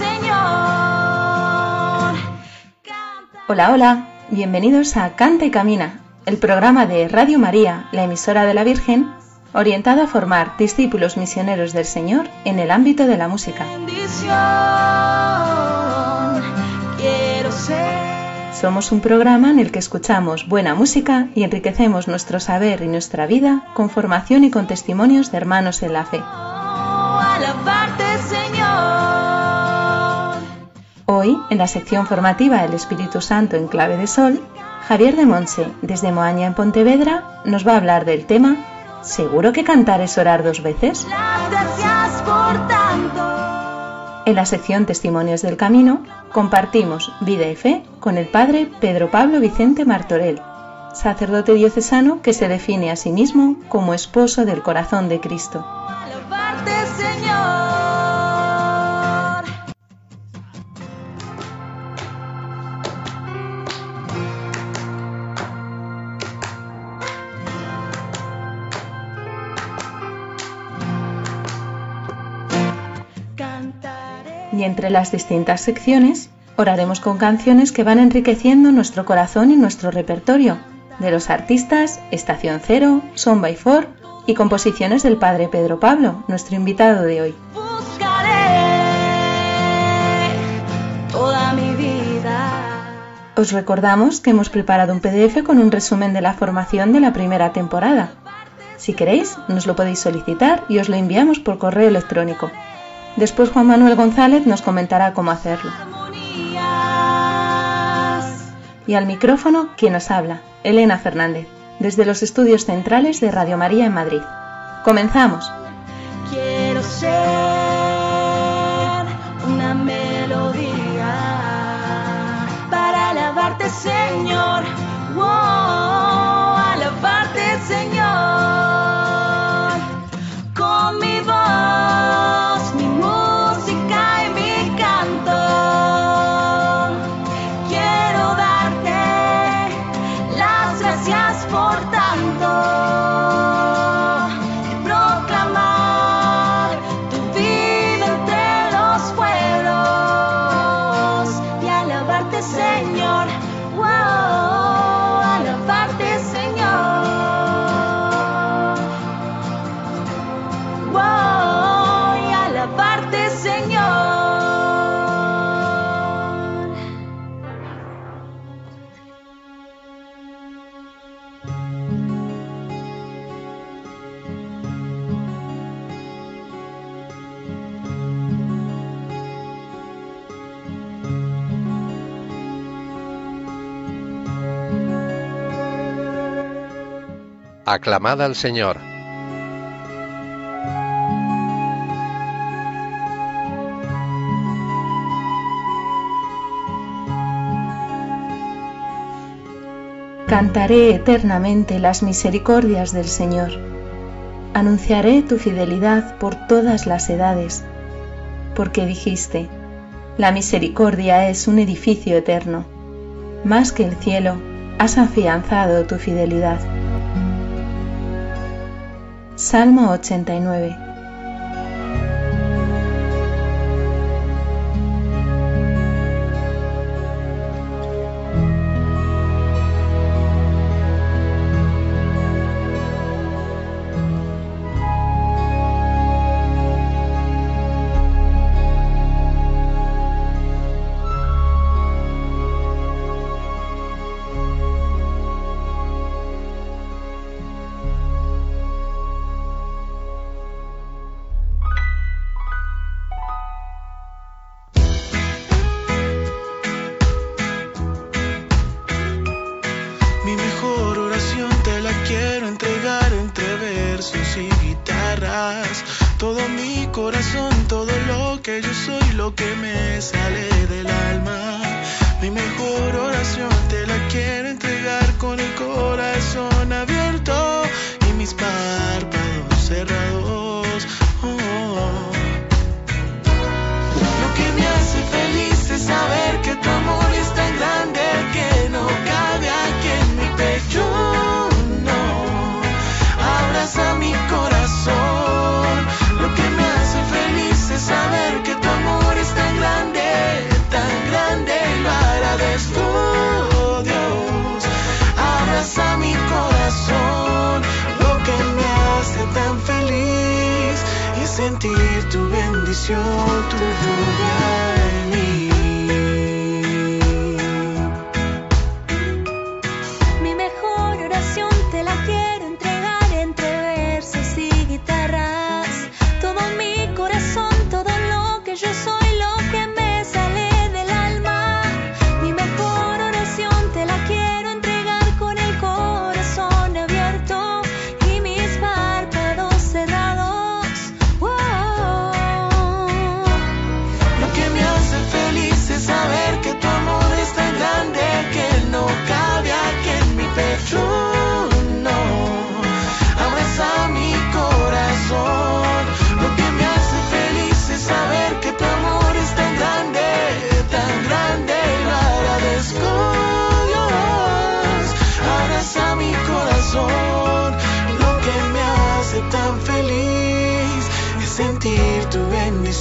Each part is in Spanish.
Señor. Hola, hola, bienvenidos a Canta y Camina, el programa de Radio María, la emisora de la Virgen, orientado a formar discípulos misioneros del Señor en el ámbito de la música. bendición quiero ser. Somos un programa en el que escuchamos buena música y enriquecemos nuestro saber y nuestra vida con formación y con testimonios de hermanos en la fe. Hoy, en la sección formativa El Espíritu Santo en clave de sol, Javier de Monse, desde Moaña en Pontevedra, nos va a hablar del tema ¿Seguro que cantar es orar dos veces? Las gracias por tanto. En la sección Testimonios del Camino compartimos vida y fe con el padre Pedro Pablo Vicente Martorell, sacerdote diocesano que se define a sí mismo como esposo del corazón de Cristo. Y entre las distintas secciones oraremos con canciones que van enriqueciendo nuestro corazón y nuestro repertorio, de los artistas Estación Cero, Son by Four y composiciones del padre Pedro Pablo, nuestro invitado de hoy. Buscaré toda mi vida. Os recordamos que hemos preparado un PDF con un resumen de la formación de la primera temporada. Si queréis, nos lo podéis solicitar y os lo enviamos por correo electrónico. Después Juan Manuel González nos comentará cómo hacerlo. Y al micrófono, quien nos habla, Elena Fernández, desde los estudios centrales de Radio María en Madrid. Comenzamos. Tanto Aclamad al Señor. Cantaré eternamente las misericordias del Señor. Anunciaré tu fidelidad por todas las edades, porque dijiste, la misericordia es un edificio eterno. Más que el cielo, has afianzado tu fidelidad. Salmo 89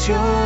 bendición,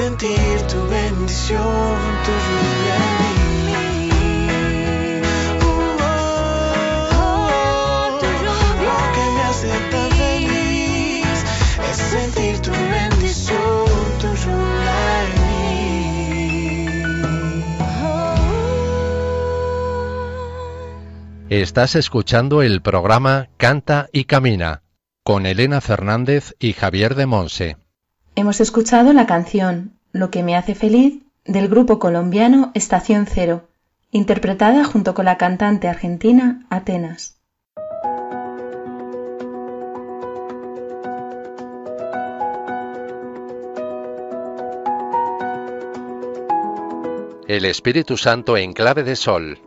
sentir tu bendición, tu lluvia en mí. Oh, oh, oh. Sentir tu bendición, tu lluvia en mí. Estás escuchando el programa Canta y Camina con Elena Fernández y Javier de Monse. Hemos escuchado la canción Lo que me hace feliz del grupo colombiano Estación Cero, interpretada junto con la cantante argentina Atenas. El Espíritu Santo en clave de sol.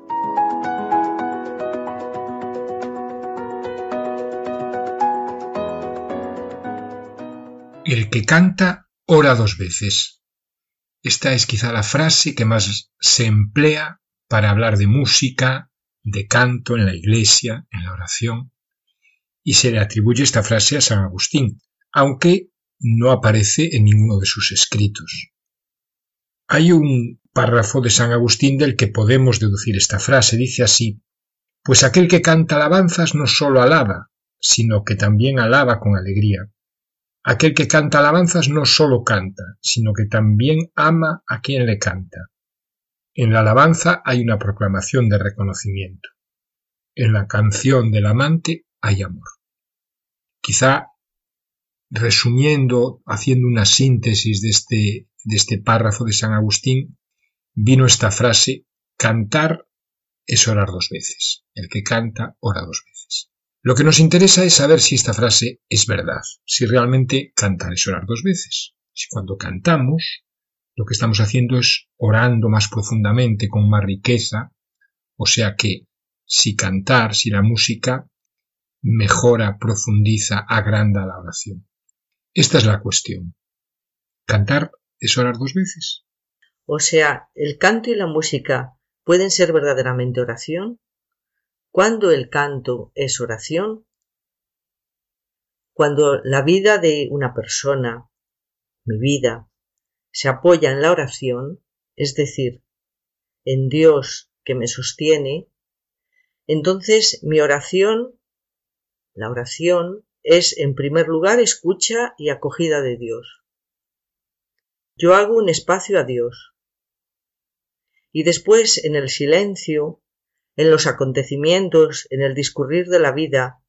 El que canta ora dos veces. Esta es quizá la frase que más se emplea para hablar de música, de canto en la iglesia, en la oración, y se le atribuye esta frase a San Agustín, aunque no aparece en ninguno de sus escritos. Hay un párrafo de San Agustín del que podemos deducir esta frase. Dice así, pues aquel que canta alabanzas no sólo alaba, sino que también alaba con alegría. Aquel que canta alabanzas no sólo canta, sino que también ama a quien le canta. En la alabanza hay una proclamación de reconocimiento. En la canción del amante hay amor. Quizá resumiendo, haciendo una síntesis de este, de este párrafo de San Agustín, vino esta frase, cantar es orar dos veces. El que canta, ora dos veces. Lo que nos interesa es saber si esta frase es verdad, si realmente cantar es orar dos veces. Si cuando cantamos, lo que estamos haciendo es orando más profundamente, con más riqueza, o sea que si cantar, si la música mejora, profundiza, agranda la oración. Esta es la cuestión. ¿Cantar es orar dos veces? O sea, ¿el canto y la música pueden ser verdaderamente oración? ¿Cuándo el canto es oración? Cuando la vida de una persona, mi vida, se apoya en la oración, es decir, en Dios que me sostiene, entonces mi oración, la oración, es en primer lugar escucha y acogida de Dios. Yo hago un espacio a Dios. Y después, en el silencio, en los acontecimientos, en el discurrir de la vida,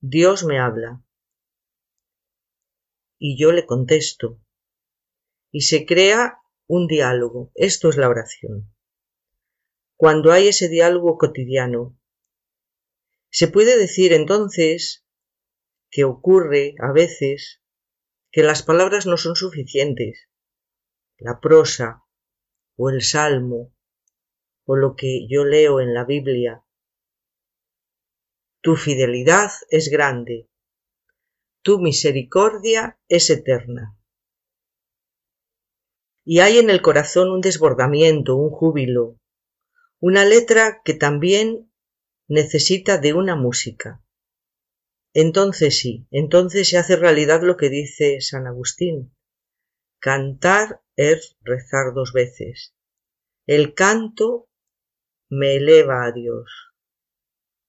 Dios me habla. Y yo le contesto. Y se crea un diálogo. Esto es la oración. Cuando hay ese diálogo cotidiano, se puede decir entonces que ocurre a veces que las palabras no son suficientes. La prosa o el salmo o lo que yo leo en la Biblia. Tu fidelidad es grande, tu misericordia es eterna. Y hay en el corazón un desbordamiento, un júbilo, una letra que también necesita de una música. Entonces sí, entonces se hace realidad lo que dice San Agustín. Cantar es rezar dos veces. El canto me eleva a Dios.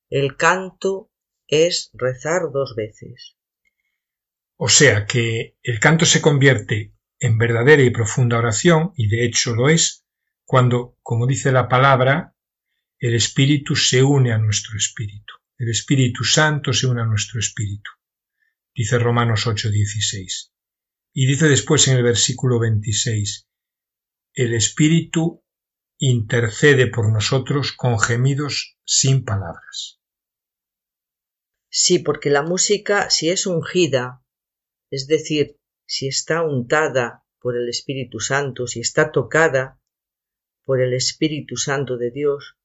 El canto es rezar dos veces. O sea que el canto se convierte en verdadera y profunda oración, y de hecho lo es, cuando, como dice la palabra, el Espíritu se une a nuestro Espíritu. El Espíritu Santo se une a nuestro Espíritu. Dice Romanos 8:16. Y dice después en el versículo 26, el Espíritu intercede por nosotros con gemidos sin palabras. Sí, porque la música, si es ungida, es decir, si está untada por el Espíritu Santo, si está tocada por el Espíritu Santo de Dios,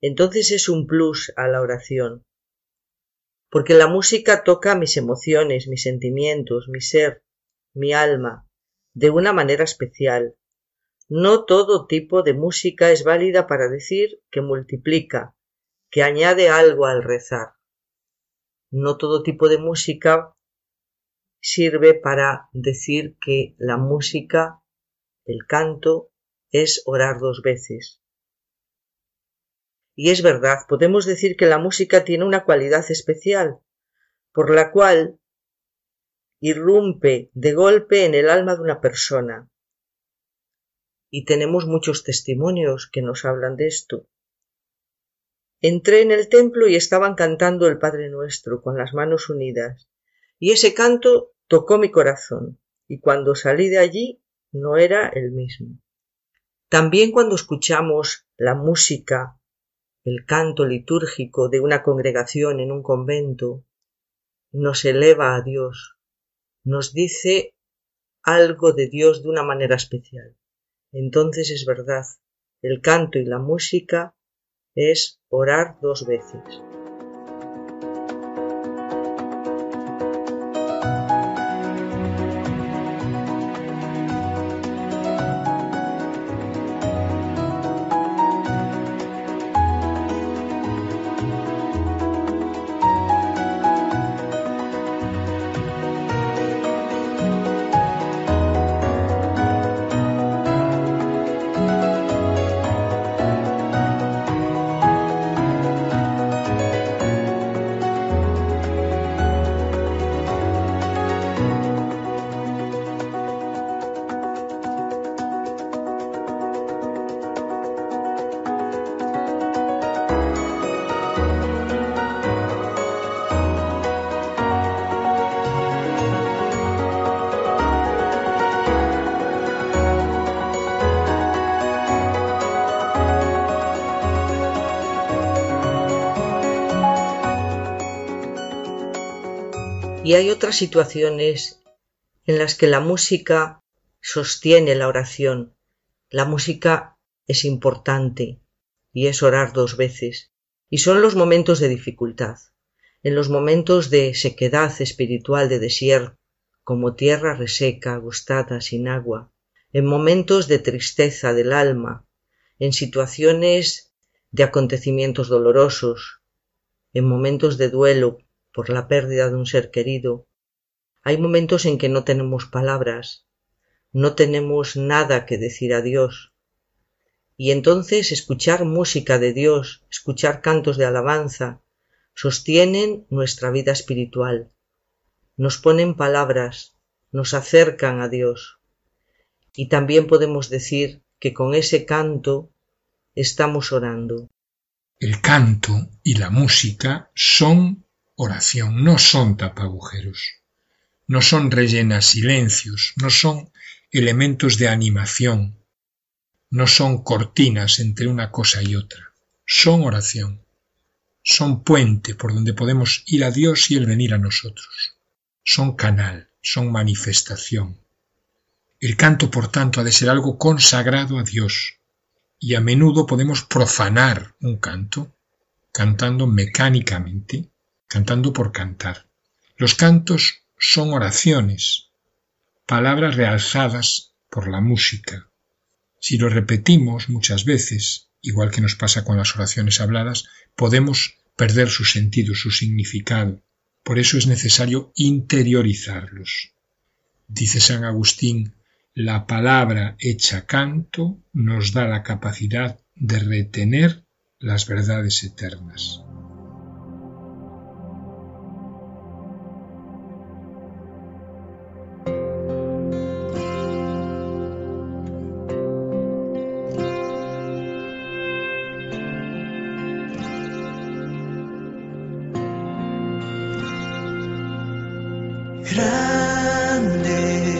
entonces es un plus a la oración. Porque la música toca mis emociones, mis sentimientos, mi ser, mi alma, de una manera especial, no todo tipo de música es válida para decir que multiplica, que añade algo al rezar. No todo tipo de música sirve para decir que la música, el canto, es orar dos veces. Y es verdad, podemos decir que la música tiene una cualidad especial, por la cual irrumpe de golpe en el alma de una persona, y tenemos muchos testimonios que nos hablan de esto. Entré en el templo y estaban cantando el Padre Nuestro con las manos unidas, y ese canto tocó mi corazón, y cuando salí de allí no era el mismo. También cuando escuchamos la música, el canto litúrgico de una congregación en un convento, nos eleva a Dios, nos dice algo de Dios de una manera especial entonces es verdad, el canto y la música es orar dos veces. Y hay otras situaciones en las que la música sostiene la oración. La música es importante y es orar dos veces. Y son los momentos de dificultad, en los momentos de sequedad espiritual de desierto, como tierra reseca, agostada, sin agua, en momentos de tristeza del alma, en situaciones de acontecimientos dolorosos, en momentos de duelo por la pérdida de un ser querido, hay momentos en que no tenemos palabras, no tenemos nada que decir a Dios. Y entonces escuchar música de Dios, escuchar cantos de alabanza, sostienen nuestra vida espiritual, nos ponen palabras, nos acercan a Dios. Y también podemos decir que con ese canto estamos orando. El canto y la música son oración, no son tapagujeros, no son rellenas silencios, no son elementos de animación, no son cortinas entre una cosa y otra, son oración, son puente por donde podemos ir a Dios y Él venir a nosotros, son canal, son manifestación. El canto, por tanto, ha de ser algo consagrado a Dios, y a menudo podemos profanar un canto cantando mecánicamente, cantando por cantar. Los cantos son oraciones, palabras realzadas por la música. Si lo repetimos muchas veces, igual que nos pasa con las oraciones habladas, podemos perder su sentido, su significado. Por eso es necesario interiorizarlos. Dice San Agustín, la palabra hecha canto nos da la capacidad de retener las verdades eternas. Grande,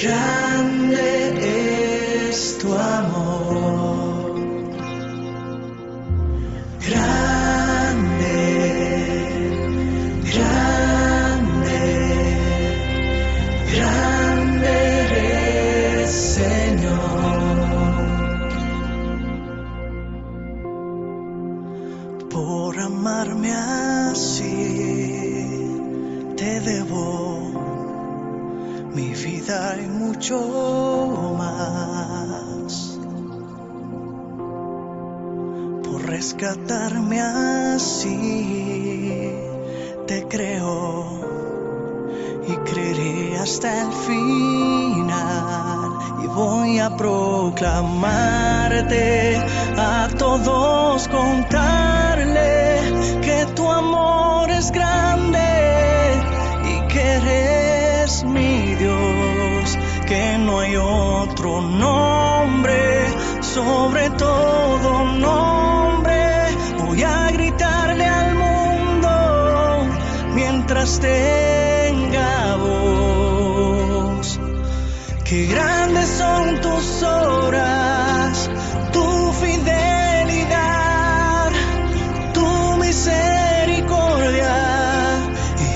grande más. Por rescatarme así, te creo y creeré hasta el final y voy a proclamarte a todos contarle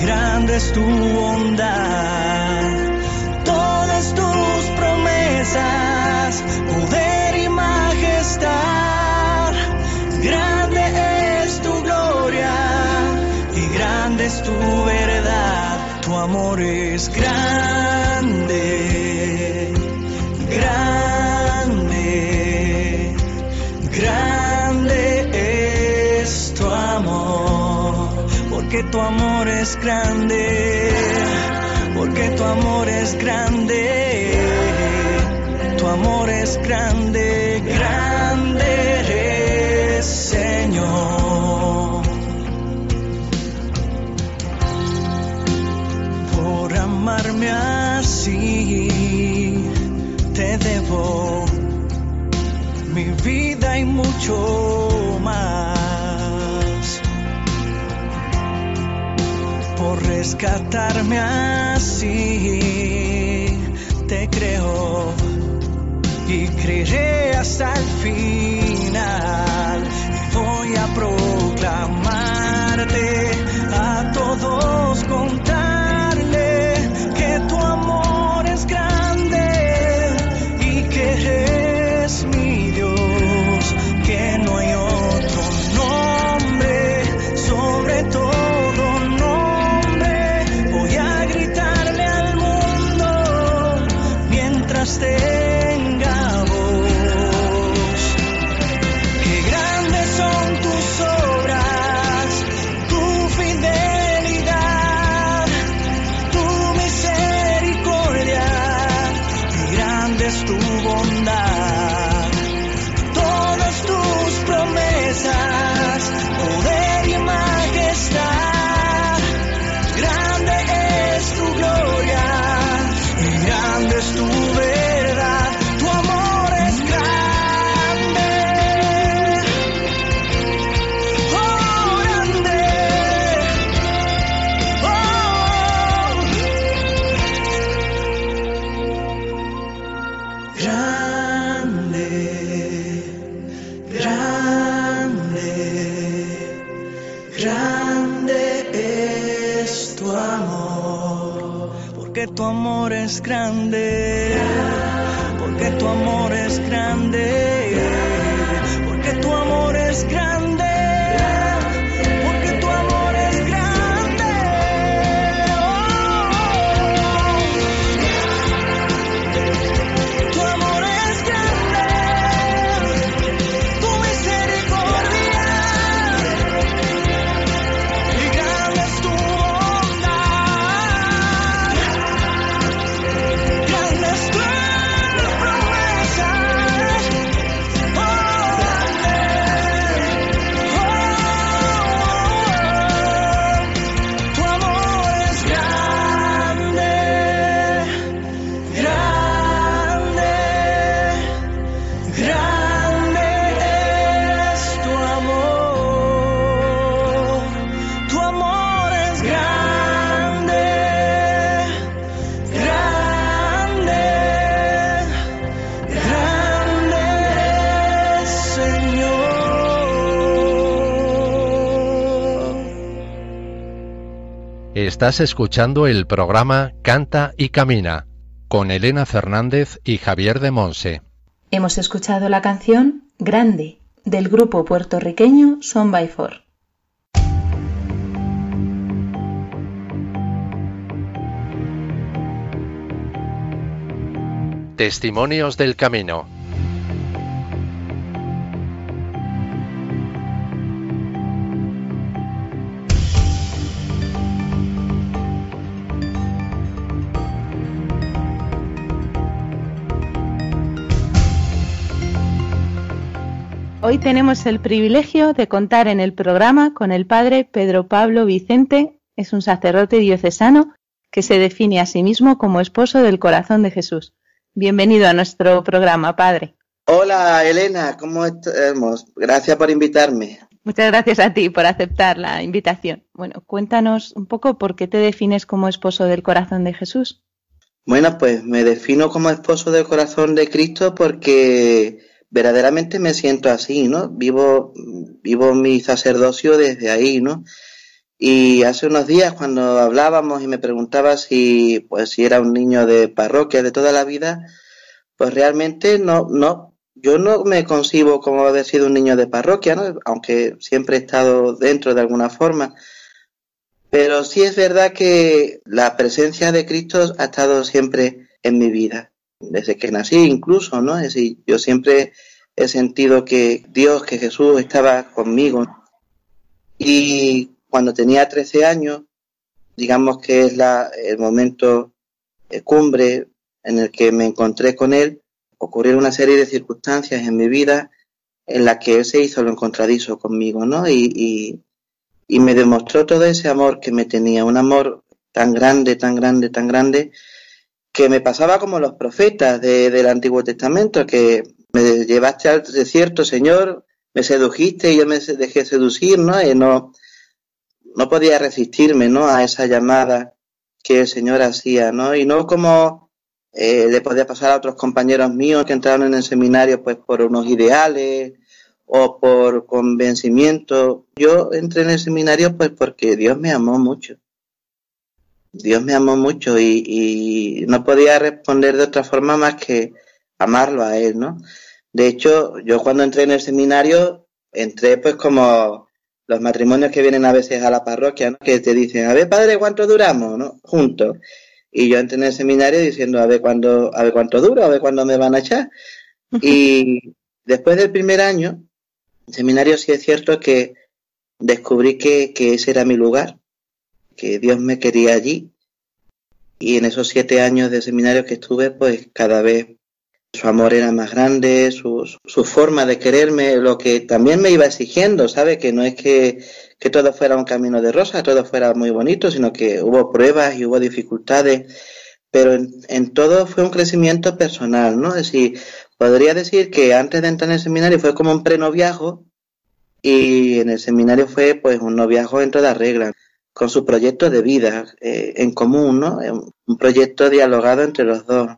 grande es tu bondad. Todas tus promesas, tu amor es grande, porque tu amor es grande, rescatarme así, te creo y creeré hasta el final. Voy a proclamarte Estás escuchando el programa Canta y Camina con Elena Fernández y Javier de Monse. Hemos escuchado la canción Grande del grupo puertorriqueño Son by Four. Testimonios del Camino. Hoy tenemos el privilegio de contar en el programa con el padre Pedro Pablo Vicente, es un sacerdote diocesano que se define a sí mismo como esposo del corazón de Jesús. Bienvenido a nuestro programa, padre. Hola Elena, ¿cómo estamos? Gracias por invitarme. Muchas gracias a ti por aceptar la invitación. Bueno, cuéntanos un poco por qué te defines como esposo del corazón de Jesús. Bueno, pues me defino como esposo del corazón de Cristo porque verdaderamente me siento así, ¿no? Vivo, vivo mi sacerdocio desde ahí, ¿no? Y hace unos días cuando hablábamos y me preguntaba si, pues, si era un niño de parroquia de toda la vida, pues realmente no, no, yo no me concibo como haber sido un niño de parroquia, ¿no? Aunque siempre he estado dentro de alguna forma. Pero sí es verdad que la presencia de Cristo ha estado siempre en mi vida, desde que nací incluso, ¿no? Es decir, yo siempre he sentido que Dios, que Jesús estaba conmigo. Y cuando tenía 13 años, digamos que es la, el momento eh, cumbre en el que me encontré con Él, ocurrieron una serie de circunstancias en mi vida en las que Él se hizo lo encontradizo conmigo, ¿no? Y, me demostró todo ese amor que me tenía, un amor tan grande, tan grande, tan grande, que me pasaba como los profetas de, del Antiguo Testamento, que me llevaste al desierto, Señor, me sedujiste y yo me dejé seducir, ¿no? Y no, no podía resistirme, ¿no? A esa llamada que el Señor hacía, ¿no? Y no como eh, le podía pasar a otros compañeros míos que entraron en el seminario pues por unos ideales o por convencimiento. Yo entré en el seminario pues porque Dios me amó mucho. Dios me amó mucho y, y no podía responder de otra forma más que amarlo a Él, ¿no? De hecho, yo cuando entré en el seminario, entré pues como los matrimonios que vienen a veces a la parroquia, ¿no? que te dicen, a ver, padre, ¿cuánto duramos? ¿no? Juntos. Y yo entré en el seminario diciendo, a ver cuándo, a ver cuánto dura, a ver cuándo me van a echar. Y después del primer año, en seminario sí es cierto que descubrí que, que ese era mi lugar, que Dios me quería allí. Y en esos siete años de seminario que estuve, pues cada vez su amor era más grande, su, su, forma de quererme, lo que también me iba exigiendo, ¿sabe? Que no es que, que todo fuera un camino de rosa, todo fuera muy bonito, sino que hubo pruebas y hubo dificultades, pero en, en todo fue un crecimiento personal, ¿no? Es decir, podría decir que antes de entrar en el seminario fue como un prenoviajo y en el seminario fue pues un noviazgo en toda regla, con su proyecto de vida eh, en común, ¿no? Un proyecto dialogado entre los dos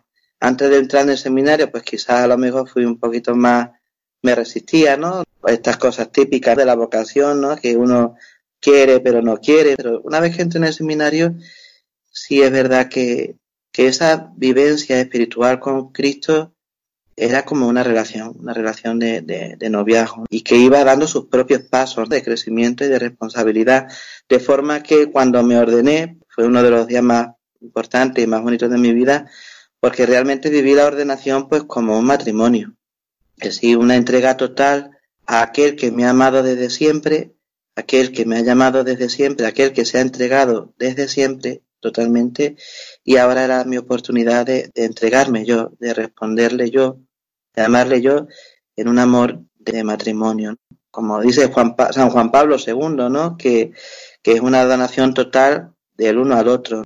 antes de entrar en el seminario, pues quizás a lo mejor fui un poquito más, me resistía, ¿no? Estas cosas típicas de la vocación, ¿no? Que uno quiere pero no quiere. Pero una vez que entré en el seminario, sí es verdad que que esa vivencia espiritual con Cristo era como una relación, una relación de, de, noviazgo y que iba dando sus propios pasos de crecimiento y de responsabilidad, de forma que cuando me ordené, fue uno de los días más importantes y más bonitos de mi vida, porque realmente viví la ordenación pues como un matrimonio, es decir, una entrega total a aquel que me ha amado desde siempre, aquel que me ha llamado desde siempre, aquel que se ha entregado desde siempre totalmente y ahora era mi oportunidad de entregarme yo, de responderle yo de amarle yo en un amor de matrimonio. Como dice Juan San Juan Pablo II, ¿no? Que, que es una donación total del uno al otro.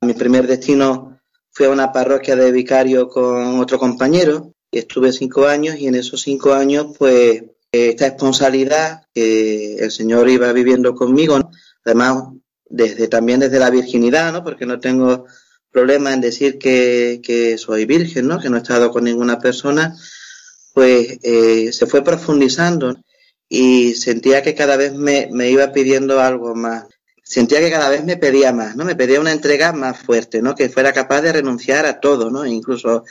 Mi primer destino fue a una parroquia de vicario con otro compañero, y estuve cinco años y en esos cinco años, pues, esta responsabilidad que el Señor iba viviendo conmigo, además, desde también desde la virginidad, ¿no? Porque no tengo problema en decir que, soy virgen, ¿no? que no he estado con ninguna persona, pues eh, se fue profundizando y sentía que cada vez me, me, iba pidiendo algo más. Sentía que cada vez me pedía más, ¿no? Me pedía una entrega más fuerte, ¿no? Que fuera capaz de renunciar a todo, ¿no? Incluso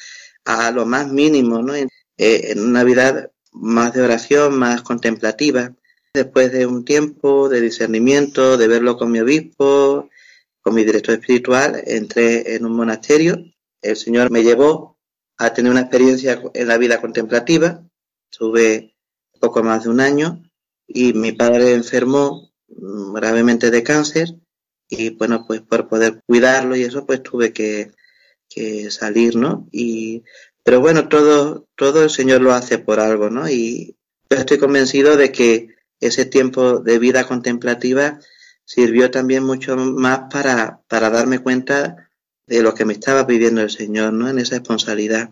a lo más mínimo, ¿no? En, eh, en una vida más de oración, más contemplativa. Después de un tiempo de discernimiento, de verlo con mi obispo, con mi director espiritual, entré en un monasterio. El Señor me llevó a tener una experiencia en la vida contemplativa. Tuve poco más de un año y mi padre enfermó gravemente de cáncer y bueno, pues por poder cuidarlo y eso pues tuve que, que salir, ¿no? Y, pero bueno, todo, todo el Señor lo hace por algo, ¿no? Y yo estoy convencido de que ese tiempo de vida contemplativa sirvió también mucho más para, para darme cuenta de lo que me estaba pidiendo el Señor, ¿no? En esa responsabilidad,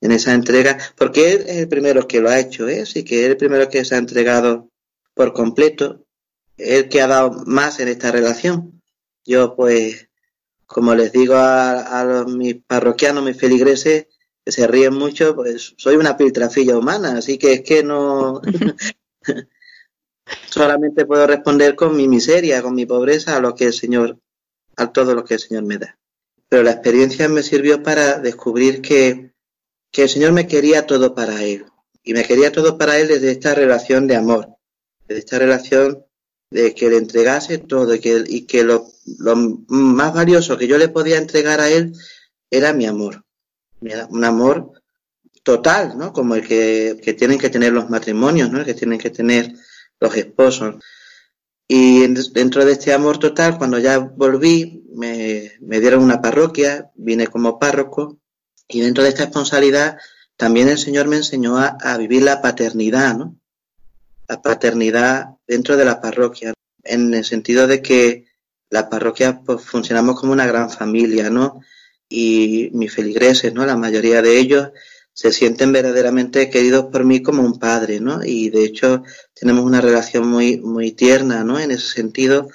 en esa entrega, porque Él es el primero que lo ha hecho, ¿eh? Sí que Él es el primero que se ha entregado por completo, Él que ha dado más en esta relación. Yo, pues, como les digo a, a los, mis parroquianos, mis feligreses, que se ríen mucho, pues soy una piltrafilla humana, así que es que no... solamente puedo responder con mi miseria, con mi pobreza a lo que el Señor, a todo lo que el Señor me da. Pero la experiencia me sirvió para descubrir que, que el Señor me quería todo para Él. Y me quería todo para Él desde esta relación de amor, desde esta relación de que le entregase todo y que, y que lo, más valioso que yo le podía entregar a Él era mi amor. Un amor total, ¿no? Como el que, que tienen que tener los matrimonios, ¿no? El que tienen que tener los esposos. Y dentro de este amor total, cuando ya volví, me, me, dieron una parroquia, vine como párroco, y dentro de esta responsabilidad también el Señor me enseñó a, vivir la paternidad, ¿no? La paternidad dentro de la parroquia, en el sentido de que la parroquia pues, funcionamos como una gran familia, ¿no? Y mis feligreses, ¿no? La mayoría de ellos se sienten verdaderamente queridos por mí como un padre, ¿no? Y de hecho tenemos una relación muy, muy tierna, ¿no? En ese sentido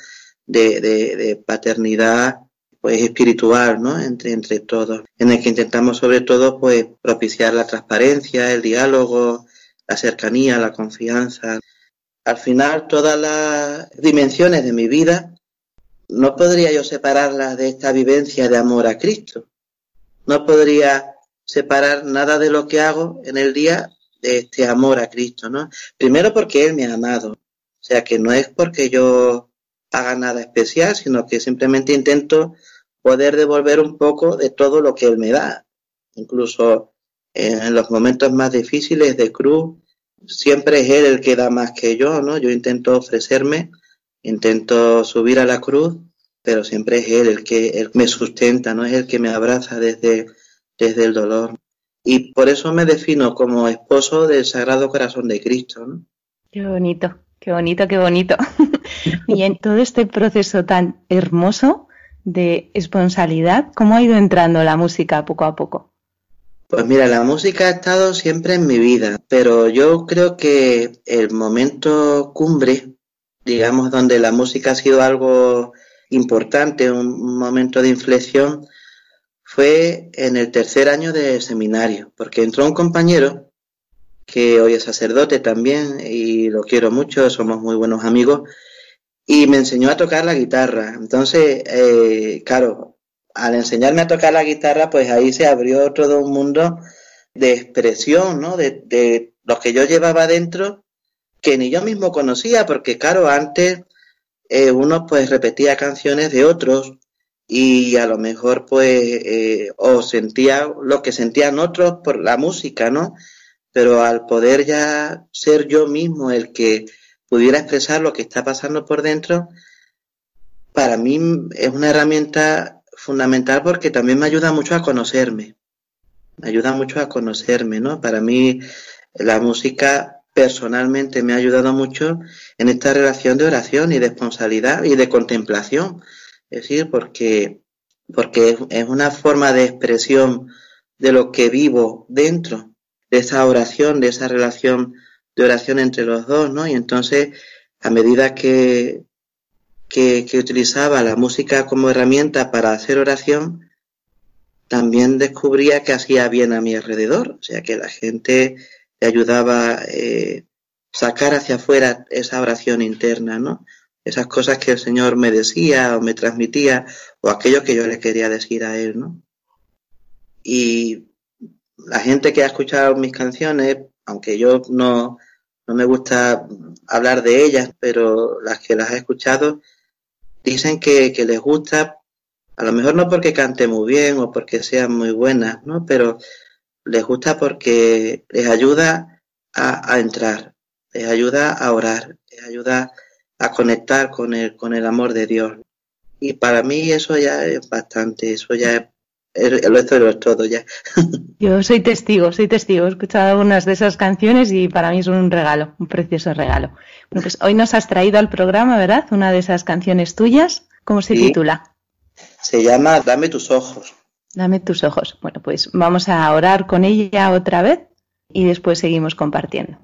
de, de, de paternidad pues espiritual, ¿no? Entre, entre todos, en el que intentamos sobre todo pues propiciar la transparencia, el diálogo, la cercanía, la confianza. Al final todas las dimensiones de mi vida no podría yo separarlas de esta vivencia de amor a Cristo. No podría separar nada de lo que hago en el día de este amor a Cristo, ¿no? Primero porque Él me ha amado, o sea que no es porque yo haga nada especial, sino que simplemente intento poder devolver un poco de todo lo que Él me da, incluso en los momentos más difíciles de cruz, siempre es Él el que da más que yo, ¿no? Yo intento ofrecerme, intento subir a la cruz, pero siempre es Él el que me sustenta, no es el que me abraza desde desde el dolor. Y por eso me defino como esposo del Sagrado Corazón de Cristo. ¿no? Qué bonito, qué bonito, qué bonito. y en todo este proceso tan hermoso de responsabilidad, ¿cómo ha ido entrando la música poco a poco? Pues mira, la música ha estado siempre en mi vida, pero yo creo que el momento cumbre, digamos, donde la música ha sido algo importante, un momento de inflexión, fue en el tercer año de seminario, porque entró un compañero que hoy es sacerdote también y lo quiero mucho, somos muy buenos amigos, y me enseñó a tocar la guitarra. Entonces, eh, claro, al enseñarme a tocar la guitarra, pues ahí se abrió todo un mundo de expresión, ¿no? De, de lo que yo llevaba dentro, que ni yo mismo conocía, porque claro, antes eh, uno pues repetía canciones de otros y a lo mejor pues eh, o sentía lo que sentían otros por la música, ¿no? Pero al poder ya ser yo mismo el que pudiera expresar lo que está pasando por dentro, para mí es una herramienta fundamental porque también me ayuda mucho a conocerme. Me ayuda mucho a conocerme, ¿no? Para mí la música personalmente me ha ayudado mucho en esta relación de oración y de responsabilidad y de contemplación. Es decir, porque, porque es, una forma de expresión de lo que vivo dentro de esa oración, de esa relación de oración entre los dos, ¿no? Y entonces, a medida que, que, utilizaba la música como herramienta para hacer oración, también descubría que hacía bien a mi alrededor, o sea, que la gente le ayudaba eh, sacar hacia afuera esa oración interna, ¿no? Esas cosas que el Señor me decía o me transmitía o aquello que yo le quería decir a Él, ¿no? Y la gente que ha escuchado mis canciones, aunque yo no, no me gusta hablar de ellas, pero las que las he escuchado dicen que, que les gusta, a lo mejor no porque cante muy bien o porque sean muy buenas, ¿no? Pero les gusta porque les ayuda a, a entrar, les ayuda a orar, les ayuda a conectar con el, con el amor de Dios. Y para mí eso ya es bastante, eso ya es, es- lo esto es todo ya. Yo soy testigo, soy testigo. He escuchado algunas de esas canciones y para mí es un regalo, un precioso regalo. Bueno, pues hoy nos has traído al programa, ¿verdad? Una de esas canciones tuyas. ¿Cómo se Sí. titula? Se llama Dame tus ojos. Dame tus ojos. Bueno, pues vamos a orar con ella otra vez y después seguimos compartiendo.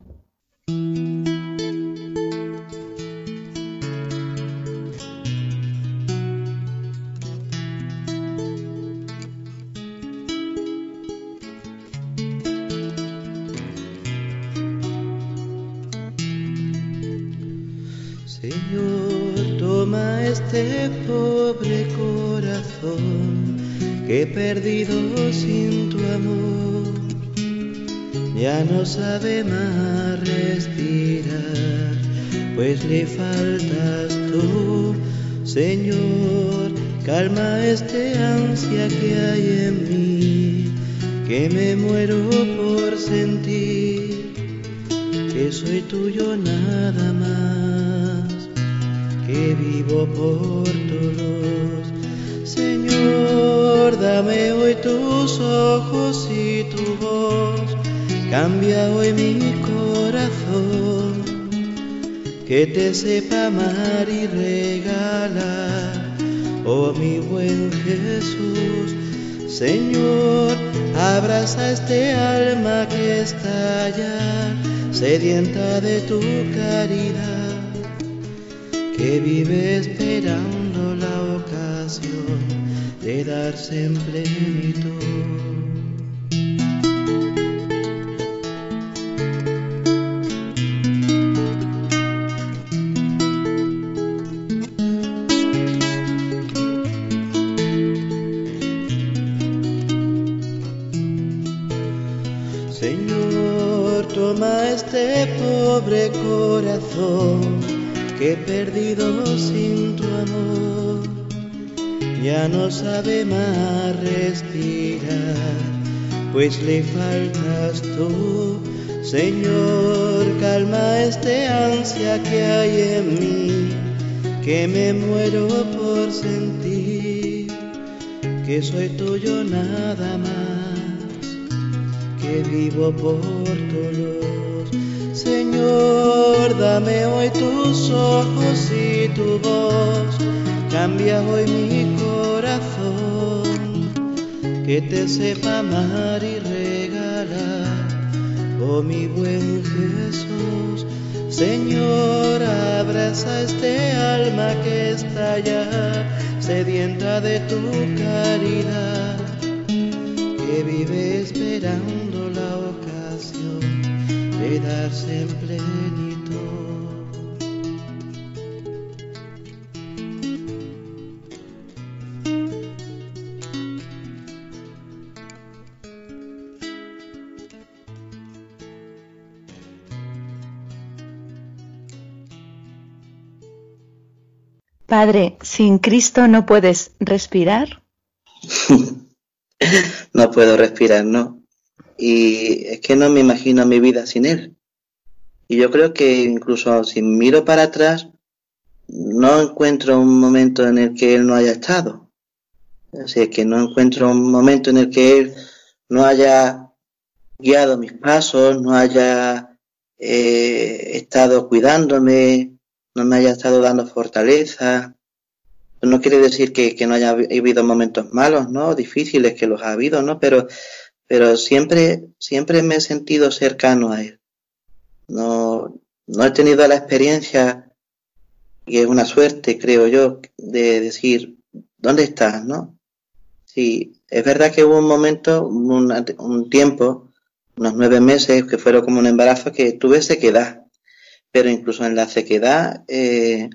Pobre corazón que he perdido sin tu amor. Ya no sabe más respirar, pues le faltas tú. Señor, calma este ansia que hay en mí, que me muero por sentir que soy tuyo nada más, por todos. Señor, dame hoy tus ojos y tu voz, cambia hoy mi corazón, que te sepa amar y regalar, oh mi buen Jesús. Señor, abraza este alma que está allá, sedienta de tu caridad, que vive esperando la ocasión de darse en plenitud. No sabe más respirar, pues le faltas tú. Señor, calma este ansia que hay en mí, que me muero por sentir que soy tuyo nada más que vivo por todos. Señor, dame hoy tus ojos y tu voz, cambia hoy mi que te sepa amar y regalar, oh mi buen Jesús. Señor, abraza este alma que está allá, sedienta de tu caridad que vive esperando la ocasión de darse en plenitud. Padre, sin Cristo no puedes respirar. no puedo respirar, no. Y es que no me imagino mi vida sin Él. Y yo creo que incluso si miro para atrás, no encuentro un momento en el que Él no haya estado. Así que no encuentro un momento en el que Él no haya guiado mis pasos, no haya eh, estado cuidándome, no me haya estado dando fortaleza. No quiere decir que, no haya habido momentos malos, ¿no? Difíciles que los ha habido, ¿no? Pero, pero siempre, siempre me he sentido cercano a Él. No, no he tenido la experiencia, y es una suerte, creo yo, de decir, ¿dónde estás, no? Sí, es verdad que hubo un momento, un, un tiempo, unos nueve meses, que fueron como un embarazo, que tuve sequedad. Pero incluso en la sequedad eh,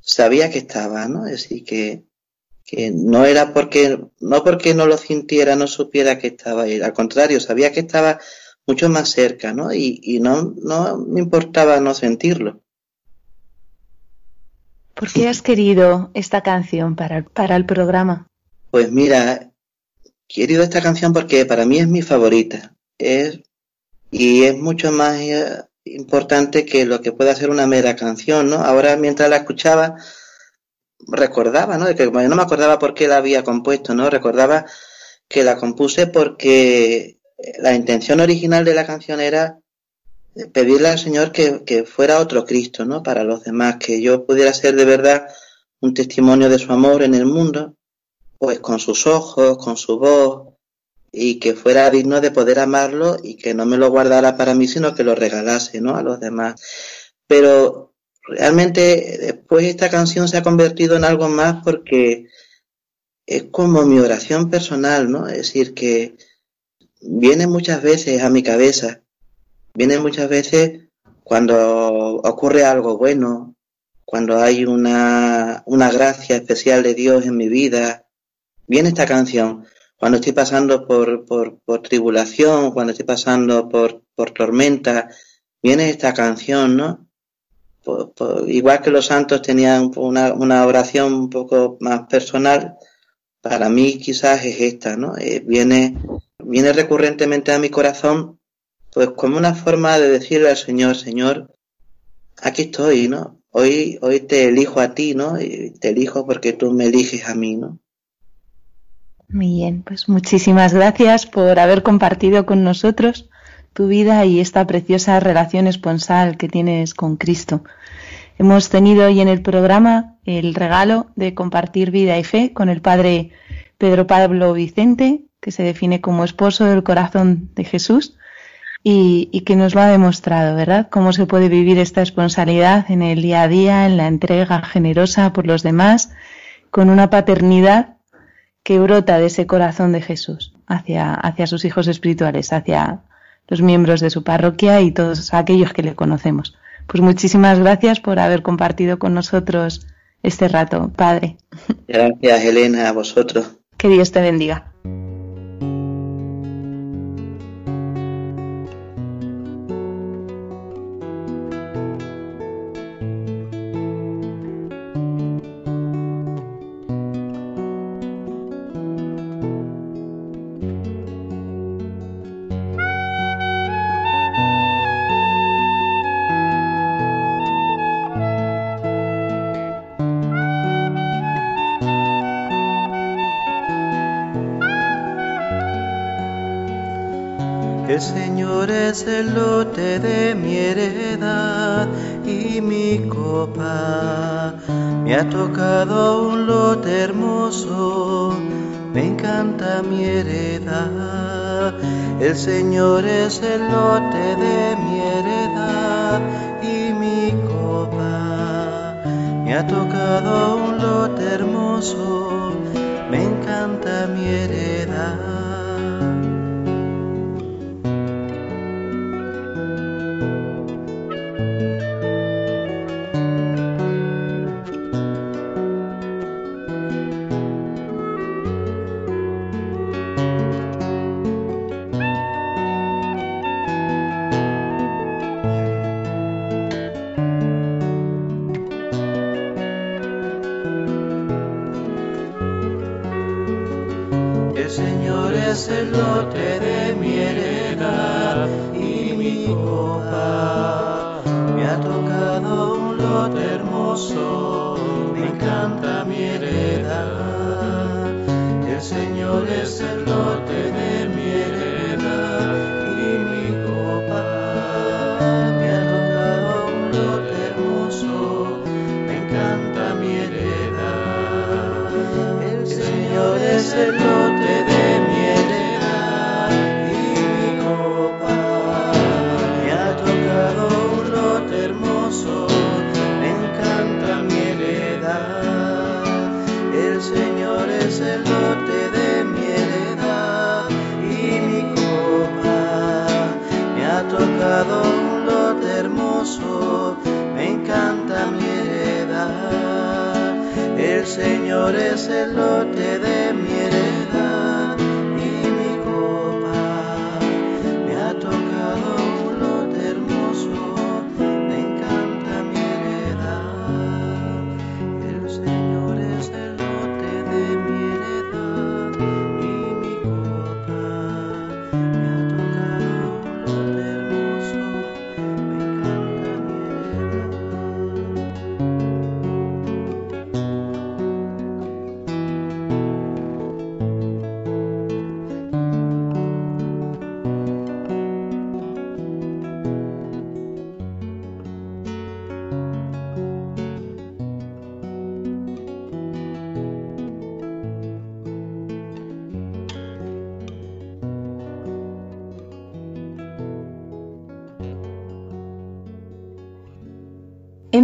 sabía que estaba, ¿no? Es decir, que, que no era porque, no porque no lo sintiera, no supiera que estaba ahí. Al contrario, sabía que estaba mucho más cerca, ¿no? Y, y no, no me importaba no sentirlo. ¿Por qué has querido esta canción para, para el programa? Pues mira, querido esta canción porque para mí es mi favorita. Es, y es mucho más eh, importante que lo que pueda ser una mera canción, ¿no? Ahora mientras la escuchaba recordaba, ¿no? De que yo no me acordaba por qué la había compuesto, ¿no? Recordaba que la compuse porque la intención original de la canción era pedirle al Señor que fuera otro Cristo, ¿no? Para los demás, que yo pudiera ser de verdad un testimonio de su amor en el mundo, pues con sus ojos, con su voz, y que fuera digno de poder amarlo y que no me lo guardara para mí, sino que lo regalase, ¿no? A los demás. Pero realmente después esta canción se ha convertido en algo más porque es como mi oración personal, ¿no? Es decir, que viene muchas veces a mi cabeza, viene muchas veces cuando ocurre algo bueno, cuando hay una, una gracia especial de Dios en mi vida, viene esta canción cuando estoy pasando por, por, tribulación, cuando estoy pasando por, por tormenta, viene esta canción, ¿no? Igual que los santos tenían una, una, oración un poco más personal, para mí quizás es esta, ¿no? Eh, viene, viene recurrentemente a mi corazón, pues como una forma de decirle al Señor, Señor, aquí estoy, ¿no? Hoy, hoy te elijo a ti, ¿no? Y te elijo porque tú me eliges a mí, ¿no? Muy bien, pues muchísimas gracias por haber compartido con nosotros tu vida y esta preciosa relación esponsal que tienes con Cristo. Hemos tenido hoy en el programa el regalo de compartir vida y fe con el Padre Pedro Pablo Vicente, que se define como esposo del corazón de Jesús y, y, que nos lo ha demostrado, ¿verdad? Cómo se puede vivir esta esponsalidad en el día a día, en la entrega generosa por los demás, con una paternidad que brota de ese corazón de Jesús hacia, hacia sus hijos espirituales, hacia los miembros de su parroquia y todos aquellos que le conocemos. Pues muchísimas gracias por haber compartido con nosotros este rato, Padre. Gracias, Elena, a vosotros. Que Dios te bendiga. El Señor es el lote de mi heredad y mi copa. Me ha tocado un lote hermoso, me encanta mi heredad. El Señor es el lote de mi heredad y mi copa. Me ha tocado un lote hermoso, me encanta mi heredad.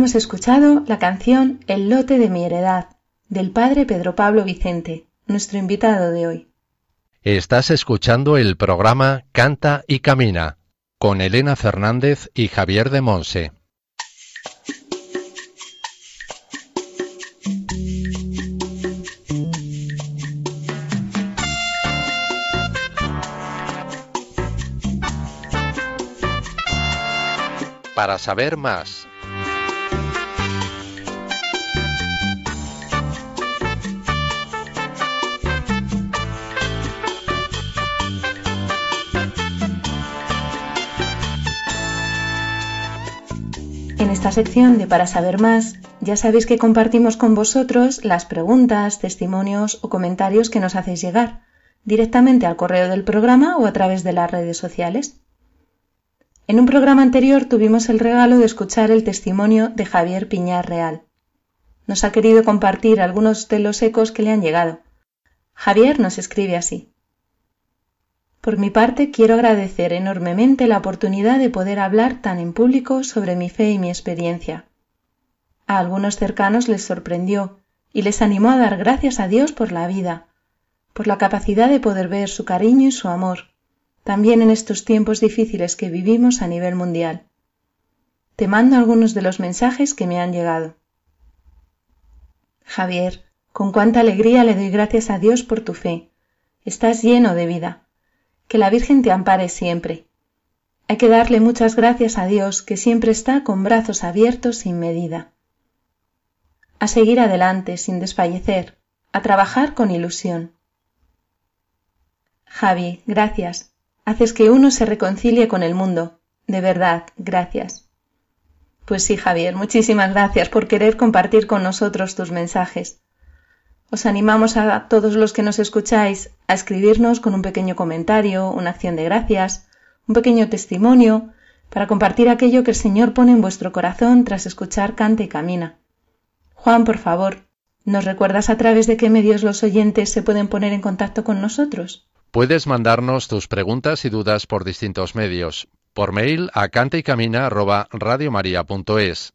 Hemos escuchado la canción El lote de mi heredad del padre Pedro Pablo Vicente, nuestro invitado de hoy. Estás escuchando el programa Canta y Camina con Elena Fernández y Javier de Monse. Para saber más esta sección de Para saber más, ya sabéis que compartimos con vosotros las preguntas, testimonios o comentarios que nos hacéis llegar, directamente al correo del programa o a través de las redes sociales. En un programa anterior tuvimos el regalo de escuchar el testimonio de Javier Piñar Real. Nos ha querido compartir algunos de los ecos que le han llegado. Javier nos escribe así. Por mi parte, quiero agradecer enormemente la oportunidad de poder hablar tan en público sobre mi fe y mi experiencia. A algunos cercanos les sorprendió y les animó a dar gracias a Dios por la vida, por la capacidad de poder ver su cariño y su amor, también en estos tiempos difíciles que vivimos a nivel mundial. Te mando algunos de los mensajes que me han llegado. Javier, con cuánta alegría le doy gracias a Dios por tu fe. Estás lleno de vida. Que la Virgen te ampare siempre. Hay que darle muchas gracias a Dios que siempre está con brazos abiertos sin medida. A seguir adelante sin desfallecer, a trabajar con ilusión. Javi, gracias. Haces que uno se reconcilie con el mundo. De verdad, gracias. Pues sí, Javier, muchísimas gracias por querer compartir con nosotros tus mensajes. Os animamos a todos los que nos escucháis a escribirnos con un pequeño comentario, una acción de gracias, un pequeño testimonio, para compartir aquello que el Señor pone en vuestro corazón tras escuchar Canta y Camina. Juan, por favor, ¿nos recuerdas a través de qué medios los oyentes se pueden poner en contacto con nosotros? Puedes mandarnos tus preguntas y dudas por distintos medios. Por mail a cantaycamina@radiomaria.es,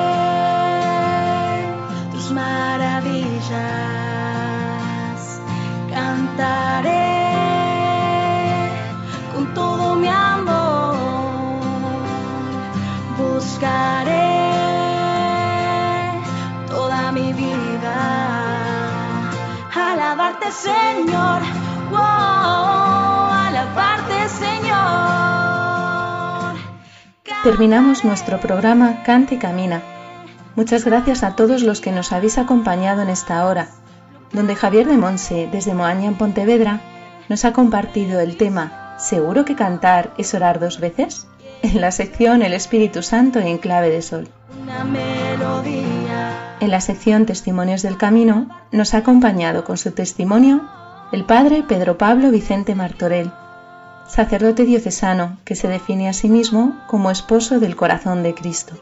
Terminamos nuestro programa Cante y Camina. Muchas gracias a todos los que nos habéis acompañado en esta hora, donde Javier de Monse, desde Moaña en Pontevedra, nos ha compartido el tema ¿Seguro que cantar es orar dos veces? en la sección El Espíritu Santo en clave de sol. En la sección Testimonios del Camino nos ha acompañado con su testimonio el padre Pedro Pablo Vicente Martorell, sacerdote diocesano que se define a sí mismo como esposo del corazón de Cristo.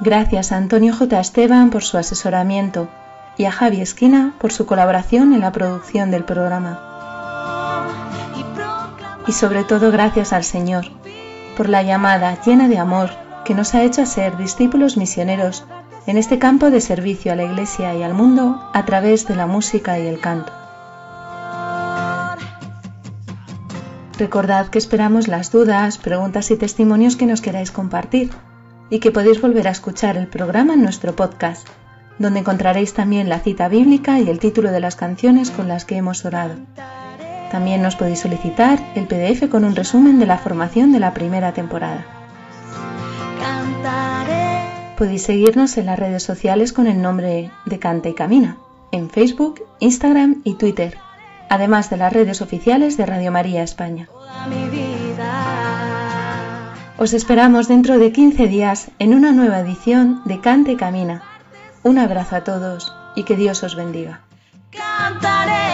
Gracias a Antonio J. Esteban por su asesoramiento y a Javi Esquina por su colaboración en la producción del programa. Y sobre todo gracias al Señor por la llamada llena de amor que nos ha hecho a ser discípulos misioneros en este campo de servicio a la Iglesia y al mundo a través de la música y el canto. Recordad que esperamos las dudas, preguntas y testimonios que nos queráis compartir y que podéis volver a escuchar el programa en nuestro podcast, donde encontraréis también la cita bíblica y el título de las canciones con las que hemos orado. También nos podéis solicitar el PDF con un resumen de la formación de la primera temporada. Podéis seguirnos en las redes sociales con el nombre de Canta y Camina, en Facebook, Instagram y Twitter, además de las redes oficiales de Radio María España. Os esperamos dentro de 15 días en una nueva edición de Canta y Camina. Un abrazo a todos y que Dios os bendiga. Cantaré